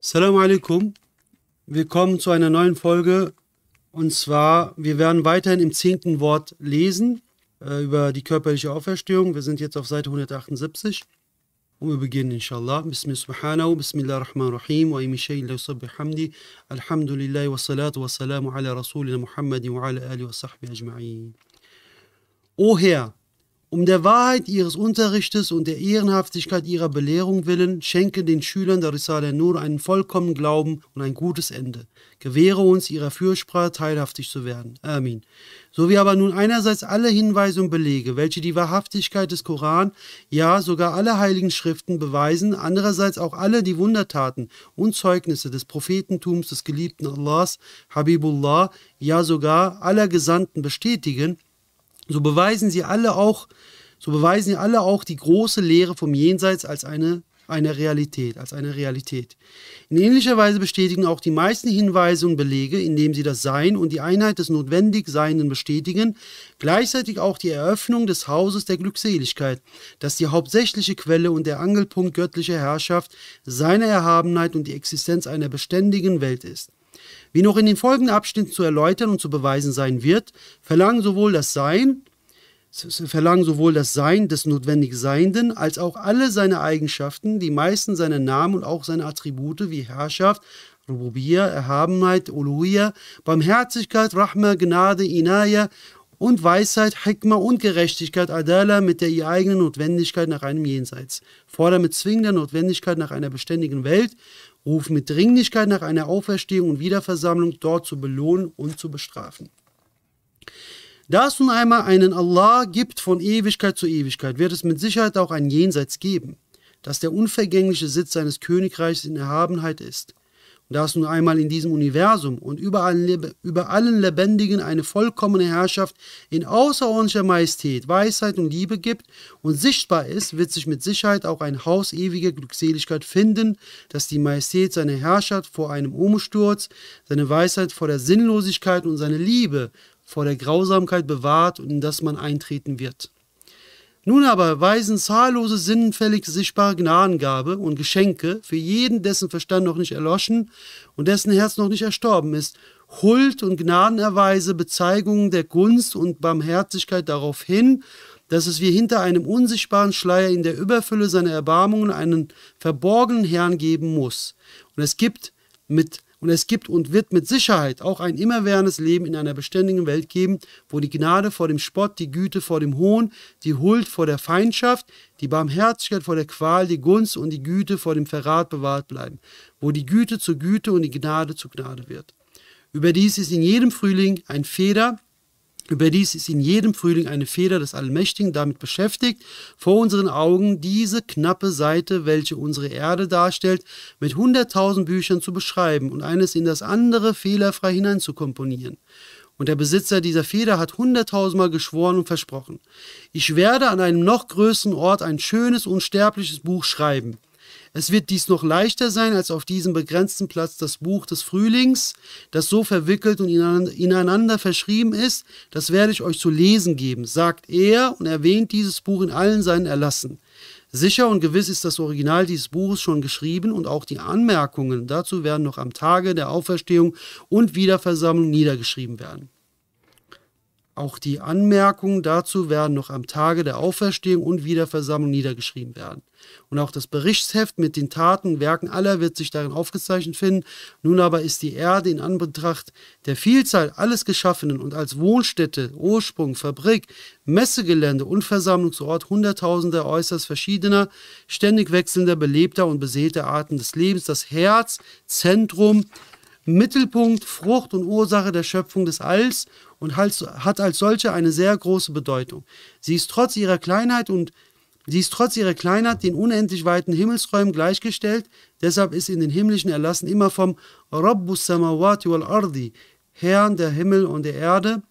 Assalamu alaikum. Willkommen zu einer neuen Folge. Und zwar, wir werden weiterhin im zehnten Wort lesen äh, über die körperliche Auferstehung. Wir sind jetzt auf Seite 178. Und wir beginnen inshallah. Bismillah subhanahu, Bismillah rahman rahim, wa imi shayin la yusabbi hamdi, alhamdulillahi wa salatu wa salamu ala rasulina Muhammadin wa ala alihi wa sahbihi ajma'in. O Herr, um der Wahrheit ihres Unterrichtes und der Ehrenhaftigkeit ihrer Belehrung willen, schenke den Schülern der Risale nur einen vollkommenen Glauben und ein gutes Ende. Gewähre uns, ihrer Fürsprache teilhaftig zu werden. Amin. So wie aber nun einerseits alle Hinweise und Belege, welche die Wahrhaftigkeit des Koran, ja sogar alle heiligen Schriften beweisen, andererseits auch alle die Wundertaten und Zeugnisse des Prophetentums des geliebten Allahs, Habibullah, ja sogar aller Gesandten bestätigen, so beweisen sie alle auch, so beweisen sie alle auch die große Lehre vom Jenseits als eine, eine Realität, als eine Realität. In ähnlicher Weise bestätigen auch die meisten Hinweise und Belege, indem sie das Sein und die Einheit des notwendig Seienden bestätigen, gleichzeitig auch die Eröffnung des Hauses der Glückseligkeit, das die hauptsächliche Quelle und der Angelpunkt göttlicher Herrschaft, seiner Erhabenheit und die Existenz einer beständigen Welt ist. Wie noch in den folgenden Abschnitten zu erläutern und zu beweisen sein wird, verlangen sowohl das Sein, verlangen sowohl das Sein des notwendig Seienden als auch alle seine Eigenschaften, die meisten seiner Namen und auch seine Attribute wie Herrschaft, Rububiyya, Erhabenheit, Uluhiyya, Barmherzigkeit, Rahma, Gnade, Inaya und Weisheit, Hikmah und Gerechtigkeit, Adala mit der ihr eigenen Notwendigkeit nach einem Jenseits, fordern mit zwingender Notwendigkeit nach einer beständigen Welt rufen mit Dringlichkeit nach einer Auferstehung und Wiederversammlung dort zu belohnen und zu bestrafen. Da es nun einmal einen Allah gibt von Ewigkeit zu Ewigkeit, wird es mit Sicherheit auch ein Jenseits geben, das der unvergängliche Sitz seines Königreichs in Erhabenheit ist. Da es nun einmal in diesem Universum und über allen, über allen Lebendigen eine vollkommene Herrschaft in außerordentlicher Majestät, Weisheit und Liebe gibt und sichtbar ist, wird sich mit Sicherheit auch ein Haus ewiger Glückseligkeit finden, das die Majestät seiner Herrschaft vor einem Umsturz, seine Weisheit vor der Sinnlosigkeit und seine Liebe vor der Grausamkeit bewahrt und in das man eintreten wird. Nun aber weisen zahllose sinnenfällig sichtbare Gnadengabe und Geschenke für jeden, dessen Verstand noch nicht erloschen und dessen Herz noch nicht erstorben ist, Huld und Gnadenerweise, Bezeigungen der Gunst und Barmherzigkeit darauf hin, dass es wie hinter einem unsichtbaren Schleier in der Überfülle seiner Erbarmungen einen verborgenen Herrn geben muss. Und es gibt mit und es gibt und wird mit Sicherheit auch ein immerwährendes Leben in einer beständigen Welt geben, wo die Gnade vor dem Spott, die Güte vor dem Hohn, die Huld vor der Feindschaft, die Barmherzigkeit vor der Qual, die Gunst und die Güte vor dem Verrat bewahrt bleiben, wo die Güte zur Güte und die Gnade zur Gnade wird. Überdies ist in jedem Frühling ein Feder, Überdies ist in jedem Frühling eine Feder des Allmächtigen damit beschäftigt, vor unseren Augen diese knappe Seite, welche unsere Erde darstellt, mit hunderttausend Büchern zu beschreiben und eines in das andere fehlerfrei hineinzukomponieren. Und der Besitzer dieser Feder hat hunderttausendmal geschworen und versprochen, ich werde an einem noch größeren Ort ein schönes, unsterbliches Buch schreiben. Es wird dies noch leichter sein als auf diesem begrenzten Platz das Buch des Frühlings, das so verwickelt und ineinander verschrieben ist, das werde ich euch zu lesen geben, sagt er und erwähnt dieses Buch in allen seinen Erlassen. Sicher und gewiss ist das Original dieses Buches schon geschrieben und auch die Anmerkungen dazu werden noch am Tage der Auferstehung und Wiederversammlung niedergeschrieben werden. Auch die Anmerkungen dazu werden noch am Tage der Auferstehung und Wiederversammlung niedergeschrieben werden. Und auch das Berichtsheft mit den Taten Werken aller wird sich darin aufgezeichnet finden. Nun aber ist die Erde in Anbetracht der Vielzahl alles Geschaffenen und als Wohnstätte, Ursprung, Fabrik, Messegelände und Versammlungsort hunderttausender äußerst verschiedener, ständig wechselnder, belebter und beseelter Arten des Lebens das Herz, Zentrum, Mittelpunkt, Frucht und Ursache der Schöpfung des Alls und hat als solche eine sehr große Bedeutung. Sie ist trotz ihrer Kleinheit und Sie ist trotz ihrer Kleinheit den unendlich weiten Himmelsräumen gleichgestellt, deshalb ist in den himmlischen Erlassen immer vom Rabbus Samawati wal Ardi, Herrn der Himmel und der Erde,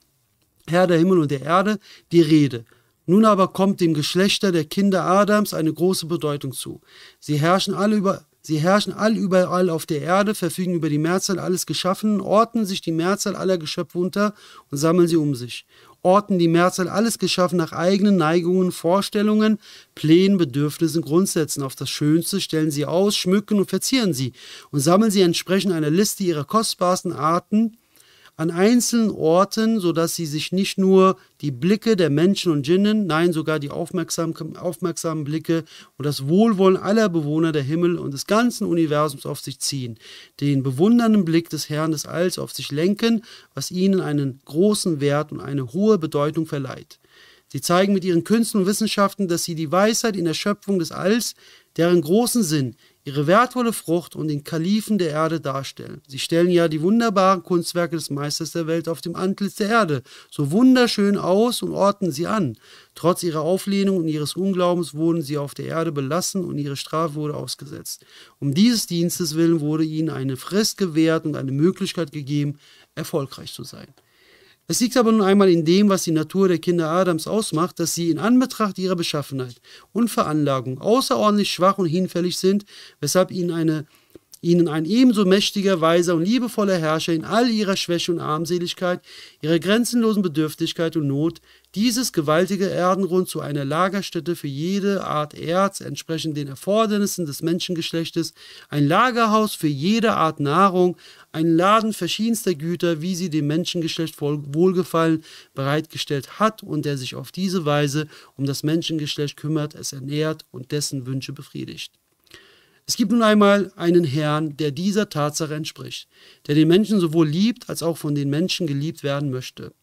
Herr der Himmel und der Erde, die Rede. Nun aber kommt dem Geschlechter der Kinder Adams eine große Bedeutung zu. Sie herrschen alle über Sie herrschen all überall auf der Erde, verfügen über die Mehrzahl alles Geschaffenen, orten sich die Mehrzahl aller Geschöpfe unter und sammeln sie um sich. orten die Mehrzahl alles geschaffen nach eigenen Neigungen, Vorstellungen, Plänen, Bedürfnissen, Grundsätzen. Auf das Schönste stellen sie aus, schmücken und verzieren sie und sammeln sie entsprechend einer Liste ihrer kostbarsten Arten an einzelnen Orten, sodass sie sich nicht nur die Blicke der Menschen und Djinnen, nein, sogar die aufmerksamen, aufmerksamen Blicke und das Wohlwollen aller Bewohner der Himmel und des ganzen Universums auf sich ziehen, den bewundernden Blick des Herrn des Alls auf sich lenken, was ihnen einen großen Wert und eine hohe Bedeutung verleiht. Sie zeigen mit ihren Künsten und Wissenschaften, dass sie die Weisheit in der Schöpfung des Alls, deren großen Sinn, ihre wertvolle Frucht und den Kalifen der Erde darstellen. Sie stellen ja die wunderbaren Kunstwerke des Meisters der Welt auf dem Antlitz der Erde so wunderschön aus und ordnen sie an. Trotz ihrer Auflehnung und ihres Unglaubens wurden sie auf der Erde belassen und ihre Strafe wurde ausgesetzt. Um dieses Dienstes willen wurde ihnen eine Frist gewährt und eine Möglichkeit gegeben, erfolgreich zu sein. Es liegt aber nun einmal in dem, was die Natur der Kinder Adams ausmacht, dass sie in Anbetracht ihrer Beschaffenheit und Veranlagung außerordentlich schwach und hinfällig sind, weshalb ihnen, eine, ihnen ein ebenso mächtiger, weiser und liebevoller Herrscher in all ihrer Schwäche und Armseligkeit, ihrer grenzenlosen Bedürftigkeit und Not dieses gewaltige Erdenrund zu einer Lagerstätte für jede Art Erz, entsprechend den Erfordernissen des Menschengeschlechtes, ein Lagerhaus für jede Art Nahrung, ein Laden verschiedenster Güter, wie sie dem Menschengeschlecht wohlgefallen bereitgestellt hat und der sich auf diese Weise um das Menschengeschlecht kümmert, es ernährt und dessen Wünsche befriedigt. Es gibt nun einmal einen Herrn, der dieser Tatsache entspricht, der den Menschen sowohl liebt als auch von den Menschen geliebt werden möchte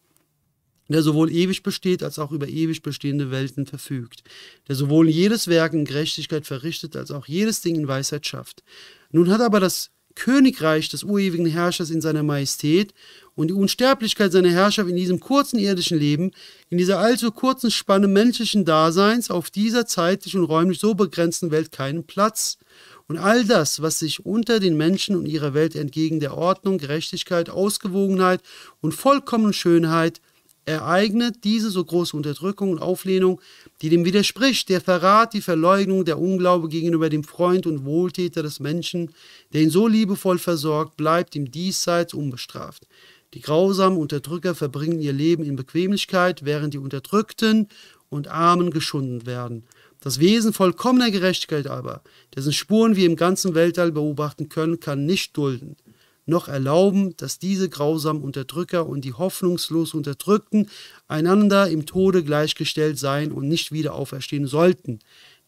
der sowohl ewig besteht als auch über ewig bestehende Welten verfügt, der sowohl jedes Werk in Gerechtigkeit verrichtet als auch jedes Ding in Weisheit schafft. Nun hat aber das Königreich des urewigen Herrschers in seiner Majestät und die Unsterblichkeit seiner Herrschaft in diesem kurzen irdischen Leben, in dieser allzu kurzen Spanne menschlichen Daseins auf dieser zeitlich und räumlich so begrenzten Welt keinen Platz. Und all das, was sich unter den Menschen und ihrer Welt entgegen der Ordnung, Gerechtigkeit, Ausgewogenheit und vollkommenen Schönheit ereignet diese so große Unterdrückung und Auflehnung, die dem widerspricht, der Verrat, die Verleugnung, der Unglaube gegenüber dem Freund und Wohltäter des Menschen, der ihn so liebevoll versorgt, bleibt im Diesseits unbestraft. Die grausamen Unterdrücker verbringen ihr Leben in Bequemlichkeit, während die Unterdrückten und Armen geschunden werden. Das Wesen vollkommener Gerechtigkeit aber, dessen Spuren wir im ganzen Weltall beobachten können, kann nicht dulden noch erlauben, dass diese grausamen Unterdrücker und die hoffnungslos Unterdrückten einander im Tode gleichgestellt seien und nicht wieder auferstehen sollten.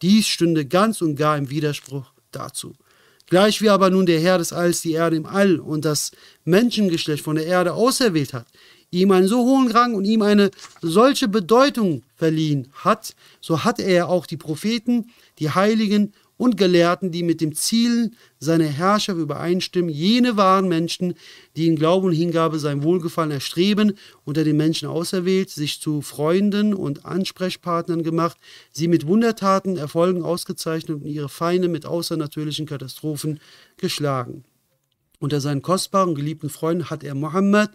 Dies stünde ganz und gar im Widerspruch dazu. Gleich wie aber nun der Herr des Alls die Erde im All und das Menschengeschlecht von der Erde auserwählt hat, ihm einen so hohen Rang und ihm eine solche Bedeutung verliehen hat, so hat er auch die Propheten, die Heiligen und Gelehrten, die mit dem Ziel seiner Herrschaft übereinstimmen, jene wahren Menschen, die in Glauben und Hingabe sein Wohlgefallen erstreben, unter den Menschen auserwählt, sich zu Freunden und Ansprechpartnern gemacht, sie mit Wundertaten, Erfolgen ausgezeichnet und ihre Feinde mit außernatürlichen Katastrophen geschlagen. Unter seinen kostbaren, geliebten Freunden hat er Mohammed,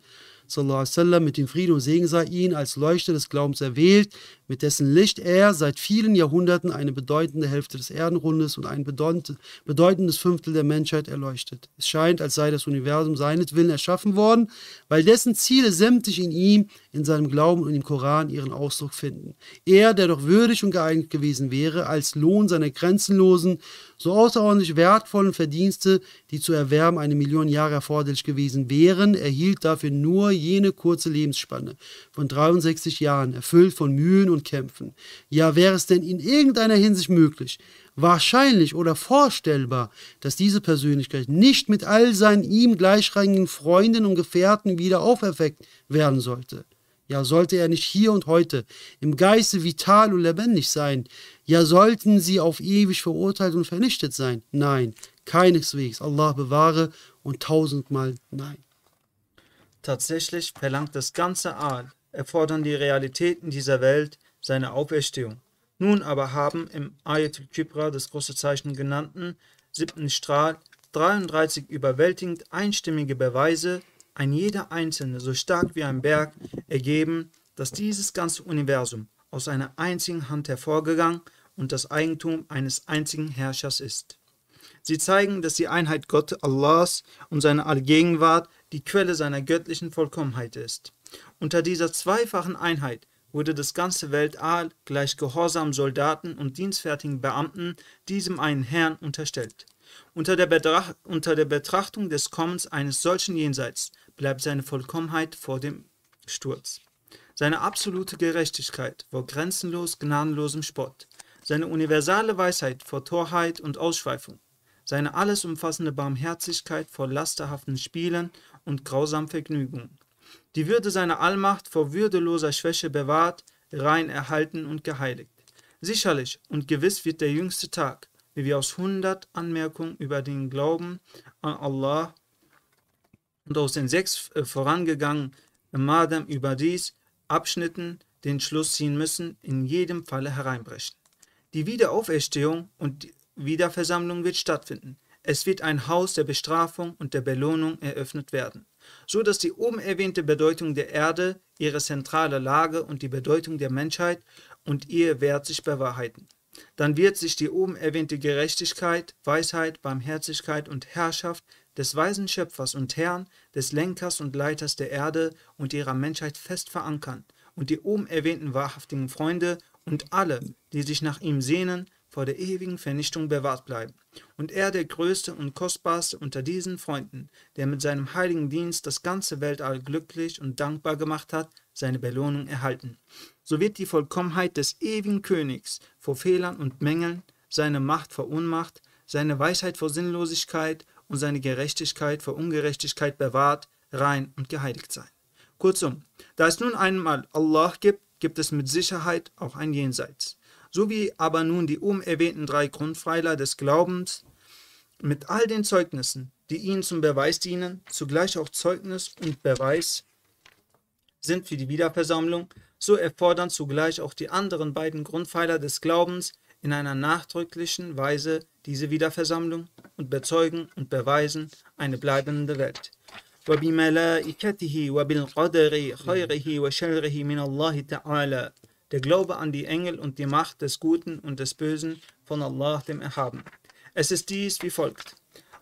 sallam, mit dem Frieden und Segen sei ihn als Leuchte des Glaubens erwählt, mit dessen Licht er seit vielen Jahrhunderten eine bedeutende Hälfte des Erdenrundes und ein bedeutendes Fünftel der Menschheit erleuchtet. Es scheint, als sei das Universum seinetwillen erschaffen worden, weil dessen Ziele sämtlich in ihm, in seinem Glauben und im Koran ihren Ausdruck finden. Er, der doch würdig und geeignet gewesen wäre, als Lohn seiner grenzenlosen, so außerordentlich wertvollen Verdienste, die zu erwerben eine Million Jahre erforderlich gewesen wären, erhielt dafür nur jene kurze Lebensspanne von 63 Jahren, erfüllt von Mühen und Kämpfen. Ja, wäre es denn in irgendeiner Hinsicht möglich, wahrscheinlich oder vorstellbar, dass diese Persönlichkeit nicht mit all seinen ihm gleichrangigen Freunden und Gefährten wieder auferweckt werden sollte? Ja, sollte er nicht hier und heute im Geiste vital und lebendig sein? Ja, sollten sie auf ewig verurteilt und vernichtet sein? Nein, keineswegs. Allah bewahre und tausendmal nein. Tatsächlich verlangt das ganze Aal, erfordern die Realitäten dieser Welt seine Auferstehung. Nun aber haben im Ayatul Kibra, das große Zeichen genannten, siebten Strahl, 33 überwältigend einstimmige Beweise, ein jeder einzelne so stark wie ein Berg, ergeben, dass dieses ganze Universum aus einer einzigen Hand hervorgegangen und das Eigentum eines einzigen Herrschers ist. Sie zeigen, dass die Einheit Gott Allahs und seine Allgegenwart die Quelle seiner göttlichen Vollkommenheit ist. Unter dieser zweifachen Einheit wurde das ganze Weltall gleich gehorsamen Soldaten und dienstfertigen Beamten diesem einen Herrn unterstellt. Unter der, unter der Betrachtung des Kommens eines solchen Jenseits bleibt seine Vollkommenheit vor dem Sturz. Seine absolute Gerechtigkeit vor grenzenlos gnadenlosem Spott, seine universale Weisheit vor Torheit und Ausschweifung, seine alles umfassende Barmherzigkeit vor lasterhaften Spielen und grausamen Vergnügungen, die Würde seiner Allmacht vor würdeloser Schwäche bewahrt, rein erhalten und geheiligt. Sicherlich und gewiss wird der jüngste Tag, wie wir aus hundert Anmerkungen über den Glauben an Allah und aus den sechs äh, vorangegangenen Madam überdies Abschnitten den Schluss ziehen müssen, in jedem Falle hereinbrechen. Die Wiederauferstehung und die Wiederversammlung wird stattfinden. Es wird ein Haus der Bestrafung und der Belohnung eröffnet werden, so dass die oben erwähnte Bedeutung der Erde, ihre zentrale Lage und die Bedeutung der Menschheit und ihr Wert sich bewahrheiten. Dann wird sich die oben erwähnte Gerechtigkeit, Weisheit, Barmherzigkeit und Herrschaft des weisen Schöpfers und Herrn, des Lenkers und Leiters der Erde und ihrer Menschheit fest verankern, und die oben erwähnten wahrhaftigen Freunde und alle, die sich nach ihm sehnen, vor der ewigen Vernichtung bewahrt bleiben. Und er, der größte und kostbarste unter diesen Freunden, der mit seinem heiligen Dienst das ganze Weltall glücklich und dankbar gemacht hat, seine Belohnung erhalten. So wird die Vollkommenheit des ewigen Königs vor Fehlern und Mängeln, seine Macht vor Unmacht, seine Weisheit vor Sinnlosigkeit und seine Gerechtigkeit vor Ungerechtigkeit bewahrt, rein und geheiligt sein. Kurzum, da es nun einmal Allah gibt, gibt es mit Sicherheit auch ein Jenseits so wie aber nun die oben erwähnten drei Grundpfeiler des Glaubens mit all den Zeugnissen, die ihnen zum Beweis dienen, zugleich auch Zeugnis und Beweis sind für die Wiederversammlung, so erfordern zugleich auch die anderen beiden Grundpfeiler des Glaubens in einer nachdrücklichen Weise diese Wiederversammlung und bezeugen und beweisen eine bleibende Welt. وبملائكته وبالقدر خيره وشره من الله تعالى der Glaube an die Engel und die Macht des Guten und des Bösen von Allah dem Erhaben. Es ist dies wie folgt.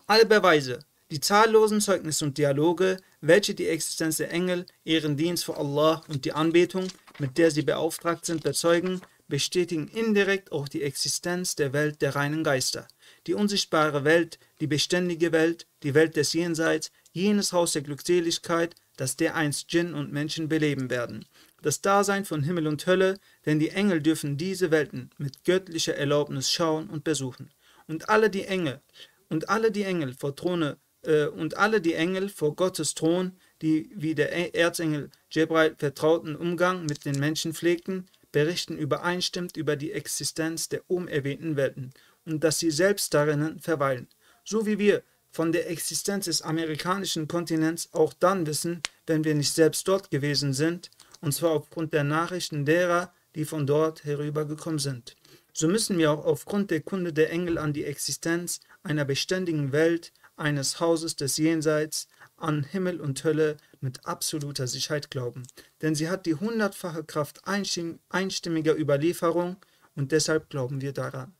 Alle Beweise, die zahllosen Zeugnisse und Dialoge, welche die Existenz der Engel, ihren Dienst vor Allah und die Anbetung, mit der sie beauftragt sind, bezeugen, bestätigen indirekt auch die Existenz der Welt der reinen Geister. Die unsichtbare Welt, die beständige Welt, die Welt des Jenseits, jenes Haus der Glückseligkeit, das dereinst Djinn und Menschen beleben werden das Dasein von Himmel und Hölle, denn die Engel dürfen diese Welten mit göttlicher Erlaubnis schauen und besuchen. Und alle die Engel und alle die Engel vor Throne äh, und alle die Engel vor Gottes Thron, die wie der e-, Erzengel Jebrail vertrauten Umgang mit den Menschen pflegten, berichten übereinstimmt über die Existenz der oben erwähnten Welten und dass sie selbst darinnen verweilen. So wie wir von der Existenz des amerikanischen Kontinents auch dann wissen, wenn wir nicht selbst dort gewesen sind, und zwar aufgrund der Nachrichten derer, die von dort herübergekommen sind. So müssen wir auch aufgrund der Kunde der Engel an die Existenz einer beständigen Welt, eines Hauses des Jenseits, an Himmel und Hölle mit absoluter Sicherheit glauben, denn sie hat die hundertfache Kraft einstimmiger Überlieferung und deshalb glauben wir daran.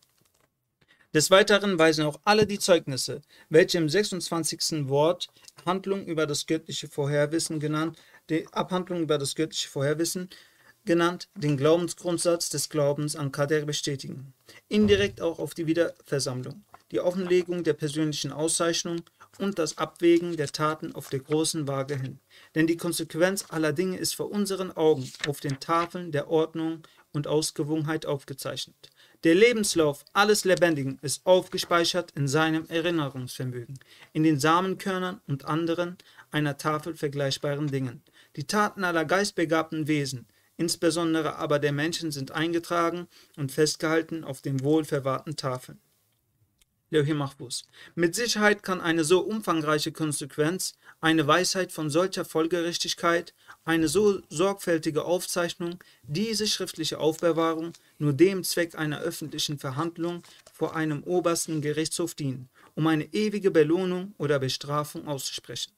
Des Weiteren weisen auch alle die Zeugnisse, welche im 26. Wort Handlung über das göttliche Vorherwissen genannt die Abhandlung über das göttliche Vorherwissen genannt, den Glaubensgrundsatz des Glaubens an Kader bestätigen. Indirekt auch auf die Wiederversammlung, die Offenlegung der persönlichen Auszeichnung und das Abwägen der Taten auf der großen Waage hin. Denn die Konsequenz aller Dinge ist vor unseren Augen auf den Tafeln der Ordnung und Ausgewogenheit aufgezeichnet. Der Lebenslauf alles Lebendigen ist aufgespeichert in seinem Erinnerungsvermögen, in den Samenkörnern und anderen einer Tafel vergleichbaren Dingen. Die Taten aller geistbegabten Wesen, insbesondere aber der Menschen, sind eingetragen und festgehalten auf den wohlverwahrten Tafeln. Mahfuz. Mit Sicherheit kann eine so umfangreiche Konsequenz, eine Weisheit von solcher Folgerichtigkeit, eine so sorgfältige Aufzeichnung, diese schriftliche Aufbewahrung nur dem Zweck einer öffentlichen Verhandlung vor einem obersten Gerichtshof dienen, um eine ewige Belohnung oder Bestrafung auszusprechen.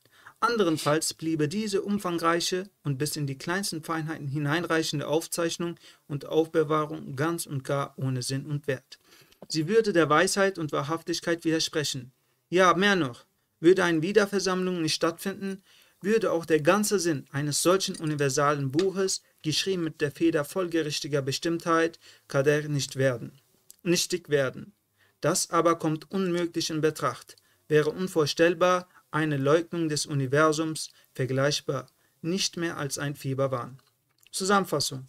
Anderenfalls bliebe diese umfangreiche und bis in die kleinsten Feinheiten hineinreichende Aufzeichnung und Aufbewahrung ganz und gar ohne Sinn und Wert. Sie würde der Weisheit und Wahrhaftigkeit widersprechen. Ja, mehr noch, würde eine Wiederversammlung nicht stattfinden, würde auch der ganze Sinn eines solchen universalen Buches, geschrieben mit der Feder folgerichtiger Bestimmtheit, Kader nicht werden, nichtig werden. Das aber kommt unmöglich in Betracht, wäre unvorstellbar, eine Leugnung des Universums, vergleichbar, nicht mehr als ein Fieberwahn. Zusammenfassung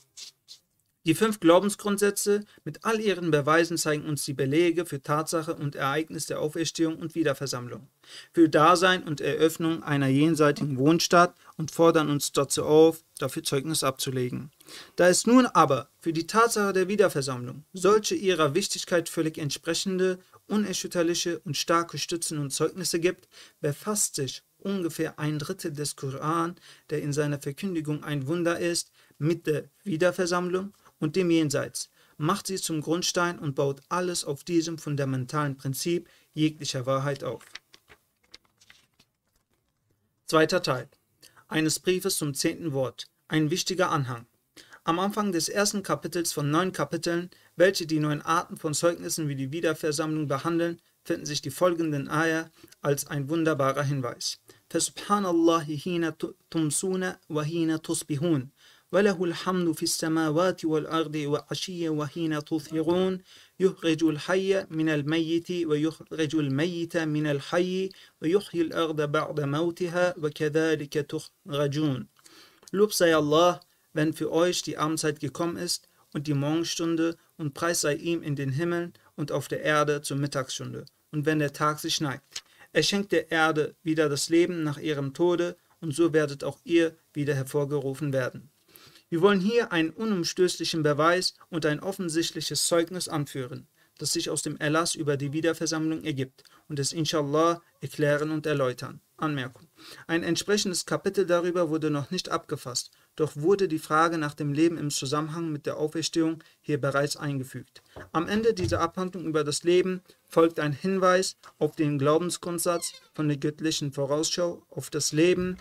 die fünf Glaubensgrundsätze mit all ihren Beweisen zeigen uns die Belege für Tatsache und Ereignis der Auferstehung und Wiederversammlung, für Dasein und Eröffnung einer jenseitigen Wohnstadt und fordern uns dazu auf, dafür Zeugnis abzulegen. Da es nun aber für die Tatsache der Wiederversammlung solche ihrer Wichtigkeit völlig entsprechende, unerschütterliche und starke Stützen und Zeugnisse gibt, befasst sich ungefähr ein Drittel des Koran, der in seiner Verkündigung ein Wunder ist, mit der Wiederversammlung und dem Jenseits, macht sie zum Grundstein und baut alles auf diesem fundamentalen Prinzip jeglicher Wahrheit auf. Zweiter Teil eines Briefes zum zehnten Wort, ein wichtiger Anhang. Am Anfang des ersten Kapitels von neun Kapiteln, welche die neun Arten von Zeugnissen wie die Wiederversammlung behandeln, finden sich die folgenden Eier als ein wunderbarer Hinweis. Fesubhanallahi hina tumsuna wa hina tusbihun. وله الحمد في السماوات والأرض وعشيا وحين تظهرون يخرج الحي من الميت ويخرج الميت من الحي ويحيي الأرض بعد موتها وكذلك تخرجون Lob sei Allah, wenn für euch die Abendzeit gekommen ist und die Morgenstunde und Preis sei ihm in den Himmeln und auf der Erde zur Mittagsstunde und wenn der Tag sich neigt. Er schenkt der Erde wieder das Leben nach ihrem Tode und so werdet auch ihr wieder hervorgerufen werden. Wir wollen hier einen unumstößlichen Beweis und ein offensichtliches Zeugnis anführen, das sich aus dem Erlass über die Wiederversammlung ergibt und es inshallah erklären und erläutern. Anmerkung. Ein entsprechendes Kapitel darüber wurde noch nicht abgefasst, doch wurde die Frage nach dem Leben im Zusammenhang mit der Auferstehung hier bereits eingefügt. Am Ende dieser Abhandlung über das Leben folgt ein Hinweis auf den Glaubensgrundsatz von der göttlichen Vorausschau auf das Leben,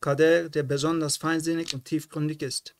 Kader, der besonders feinsinnig und tiefgründig ist.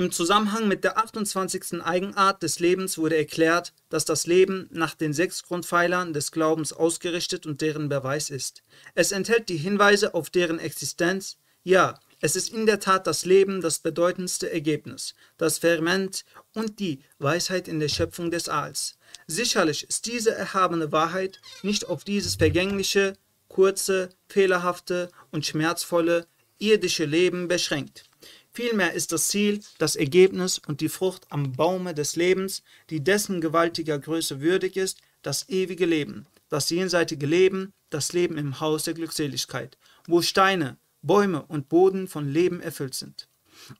Im Zusammenhang mit der 28. Eigenart des Lebens wurde erklärt, dass das Leben nach den sechs Grundpfeilern des Glaubens ausgerichtet und deren Beweis ist. Es enthält die Hinweise auf deren Existenz. Ja, es ist in der Tat das Leben das bedeutendste Ergebnis, das Ferment und die Weisheit in der Schöpfung des Alls. Sicherlich ist diese erhabene Wahrheit nicht auf dieses vergängliche, kurze, fehlerhafte und schmerzvolle irdische Leben beschränkt. Vielmehr ist das Ziel, das Ergebnis und die Frucht am Baume des Lebens, die dessen gewaltiger Größe würdig ist, das ewige Leben, das jenseitige Leben, das Leben im Haus der Glückseligkeit, wo Steine, Bäume und Boden von Leben erfüllt sind.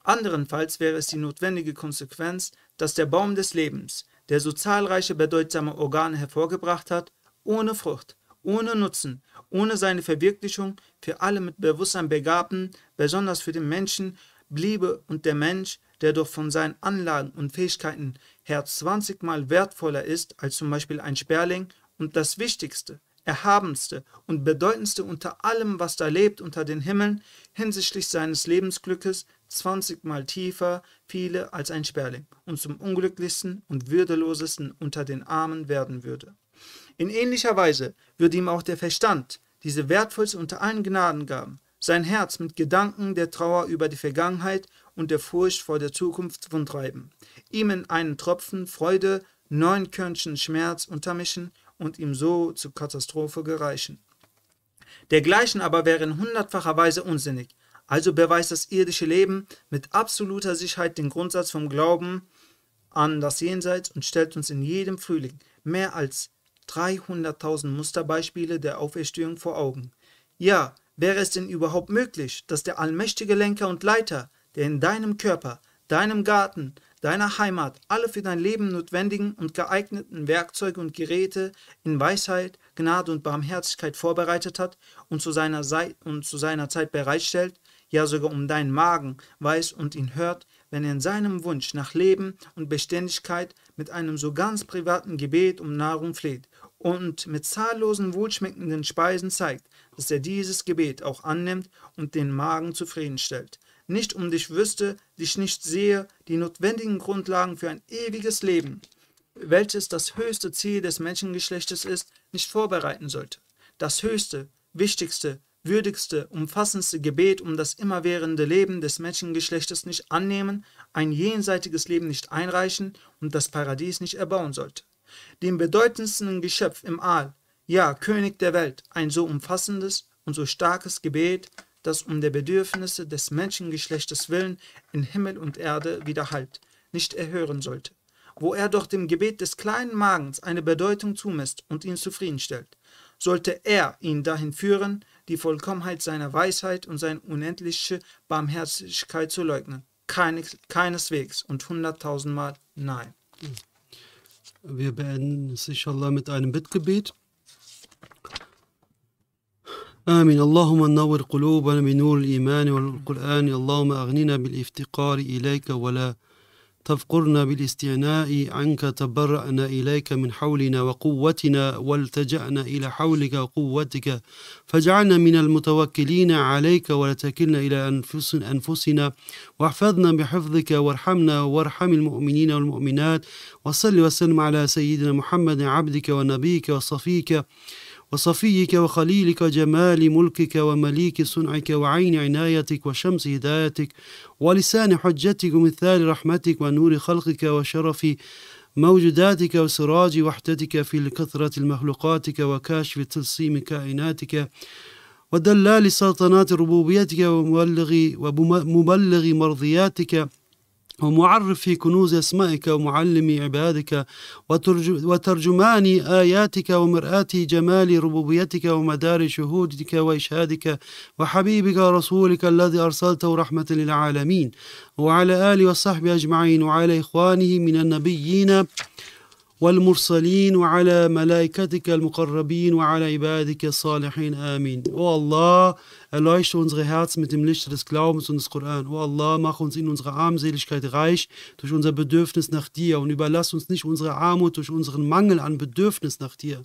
Anderenfalls wäre es die notwendige Konsequenz, dass der Baum des Lebens, der so zahlreiche bedeutsame Organe hervorgebracht hat, ohne Frucht, ohne Nutzen, ohne seine Verwirklichung für alle mit Bewusstsein Begabten, besonders für den Menschen, bliebe und der Mensch, der doch von seinen Anlagen und Fähigkeiten her 20 Mal wertvoller ist als zum Beispiel ein Sperling und das Wichtigste, Erhabenste und Bedeutendste unter allem, was da lebt unter den Himmeln, hinsichtlich seines Lebensglückes 20 Mal tiefer fiele als ein Sperling und zum unglücklichsten und würdelosesten unter den Armen werden würde. In ähnlicher Weise würde ihm auch der Verstand, diese wertvollste unter allen Gnadengaben, sein Herz mit Gedanken der Trauer über die Vergangenheit und der Furcht vor der Zukunft wundtreiben, ihm in einen Tropfen Freude neun Körnchen Schmerz untermischen und ihm so zur Katastrophe gereichen. Dergleichen aber wäre in hundertfacher Weise unsinnig. Also beweist das irdische Leben mit absoluter Sicherheit den Grundsatz vom Glauben an das Jenseits und stellt uns in jedem Frühling mehr als 300.000 Musterbeispiele der Auferstehung vor Augen. Ja, Wäre es denn überhaupt möglich, dass der allmächtige Lenker und Leiter, der in deinem Körper, deinem Garten, deiner Heimat alle für dein Leben notwendigen und geeigneten Werkzeuge und Geräte in Weisheit, Gnade und Barmherzigkeit vorbereitet hat und zu seiner, Sei und zu seiner Zeit bereitstellt, ja sogar um deinen Magen weiß und ihn hört, wenn er in seinem Wunsch nach Leben und Beständigkeit mit einem so ganz privaten Gebet um Nahrung fleht und mit zahllosen wohlschmeckenden Speisen zeigt, dass er dieses Gebet auch annimmt und den Magen zufriedenstellt. Nicht um dich wüsste, dich nicht sehe, die notwendigen Grundlagen für ein ewiges Leben, welches das höchste Ziel des Menschengeschlechtes ist, nicht vorbereiten sollte. Das höchste, wichtigste, würdigste, umfassendste Gebet um das immerwährende Leben des Menschengeschlechtes nicht annehmen, ein jenseitiges Leben nicht einreichen und das Paradies nicht erbauen sollte. Dem bedeutendsten Geschöpf im Aal, ja König der Welt, ein so umfassendes und so starkes Gebet, das um der Bedürfnisse des Menschengeschlechtes willen in Himmel und Erde widerhallt, nicht erhören sollte, wo er doch dem Gebet des kleinen Magens eine Bedeutung zumisst und ihn zufriedenstellt, sollte er ihn dahin führen, die Vollkommenheit seiner Weisheit und seine unendliche Barmherzigkeit zu leugnen. Keines, keineswegs und hunderttausendmal nein. Wir beenden es inshallah mit einem Bittgebet. آمين. اللهم نور قلوبنا بنور الإيمان والقرآن. اللهم أغننا بالإفتقار إليك ولا تفقرنا بالاستعناء عنك. تبرأنا إليك من حولنا وقوتنا والتجأنا إلى حولك وقوتك. فاجعلنا من المتوكلين عليك ولا تكلنا إلى أنفسنا. واحفظنا بحفظك وارحمنا وارحم المؤمنين والمؤمنات. وصل وسلم على سيدنا محمد عبدك ونبيك وصفيك. وصفيك وخليلك جمال ملكك ومليك صنعك وعين عنايتك وشمس هدايتك ولسان حجتك ومثال رحمتك ونور خلقك وشرف موجوداتك وسراج وحدتك في كثرة المخلوقاتك وكاشف تلصيم كائناتك ودلال سلطنات ربوبيتك ومبلغ, ومبلغ مرضياتك ومعرف في كنوز أسمائك ومعلم عبادك وترجمان آياتك ومرآة جمال ربوبيتك ومدار شهودك وإشهادك وحبيبك ورسولك الذي أرسلته رحمة للعالمين. وعلى آله وصحبه أجمعين. وعلى إخوانه من النبيين والمرسلين وعلى ملائكتك المقربين وعلى عبادك الصالحين آمين. O Allah, erleuchte unsere Herzen mit dem Licht des Glaubens und des Koran. O Allah, mach uns in unserer Armseligkeit reich durch unser Bedürfnis nach dir und überlass uns nicht unsere Armut durch unseren Mangel an Bedürfnis nach dir.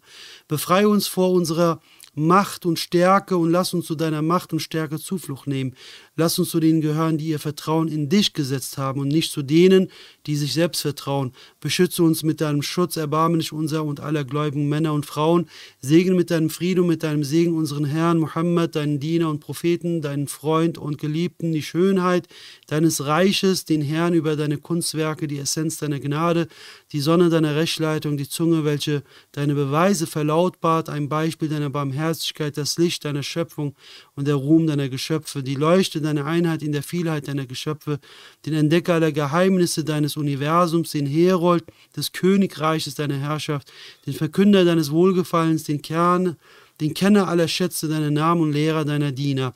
Befreie uns vor unserer Macht und Stärke und lass uns zu deiner Macht und Stärke Zuflucht nehmen. Lass uns zu denen gehören, die ihr Vertrauen in dich gesetzt haben und nicht zu denen, die sich selbst vertrauen. Beschütze uns mit deinem Schutz, erbarme dich unser und aller gläubigen Männer und Frauen. Segne mit deinem Frieden und mit deinem Segen unseren Herrn Mohammed, deinen Diener und Propheten, deinen Freund und Geliebten, die Schönheit deines Reiches, den Herrn über deine Kunstwerke, die Essenz deiner Gnade, die Sonne deiner Rechtleitung, die Zunge, welche deine Beweise verlautbart, ein Beispiel deiner Barmherzigkeit, das Licht deiner Schöpfung und der Ruhm deiner Geschöpfe, die Leuchte deine Einheit in der Vielheit deiner Geschöpfe, den Entdecker aller Geheimnisse deines Universums, den Herold des Königreiches deiner Herrschaft, den Verkünder deines Wohlgefallens, den Kern, den Kenner aller Schätze deiner Namen und Lehrer deiner Diener,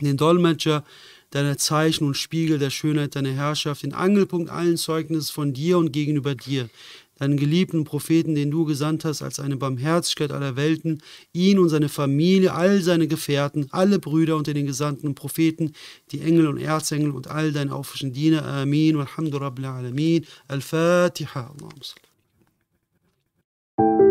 den Dolmetscher deiner Zeichen und Spiegel der Schönheit deiner Herrschaft, den Angelpunkt allen Zeugnisses von dir und gegenüber dir, deinen geliebten Propheten, den du gesandt hast, als eine Barmherzigkeit aller Welten, ihn und seine Familie, all seine Gefährten, alle Brüder unter den Gesandten und Propheten, die Engel und Erzengel und all deine aufrischen Diener. Amin. Walhamdu Rabbil Alamin. Al-Fatiha. Allahumma.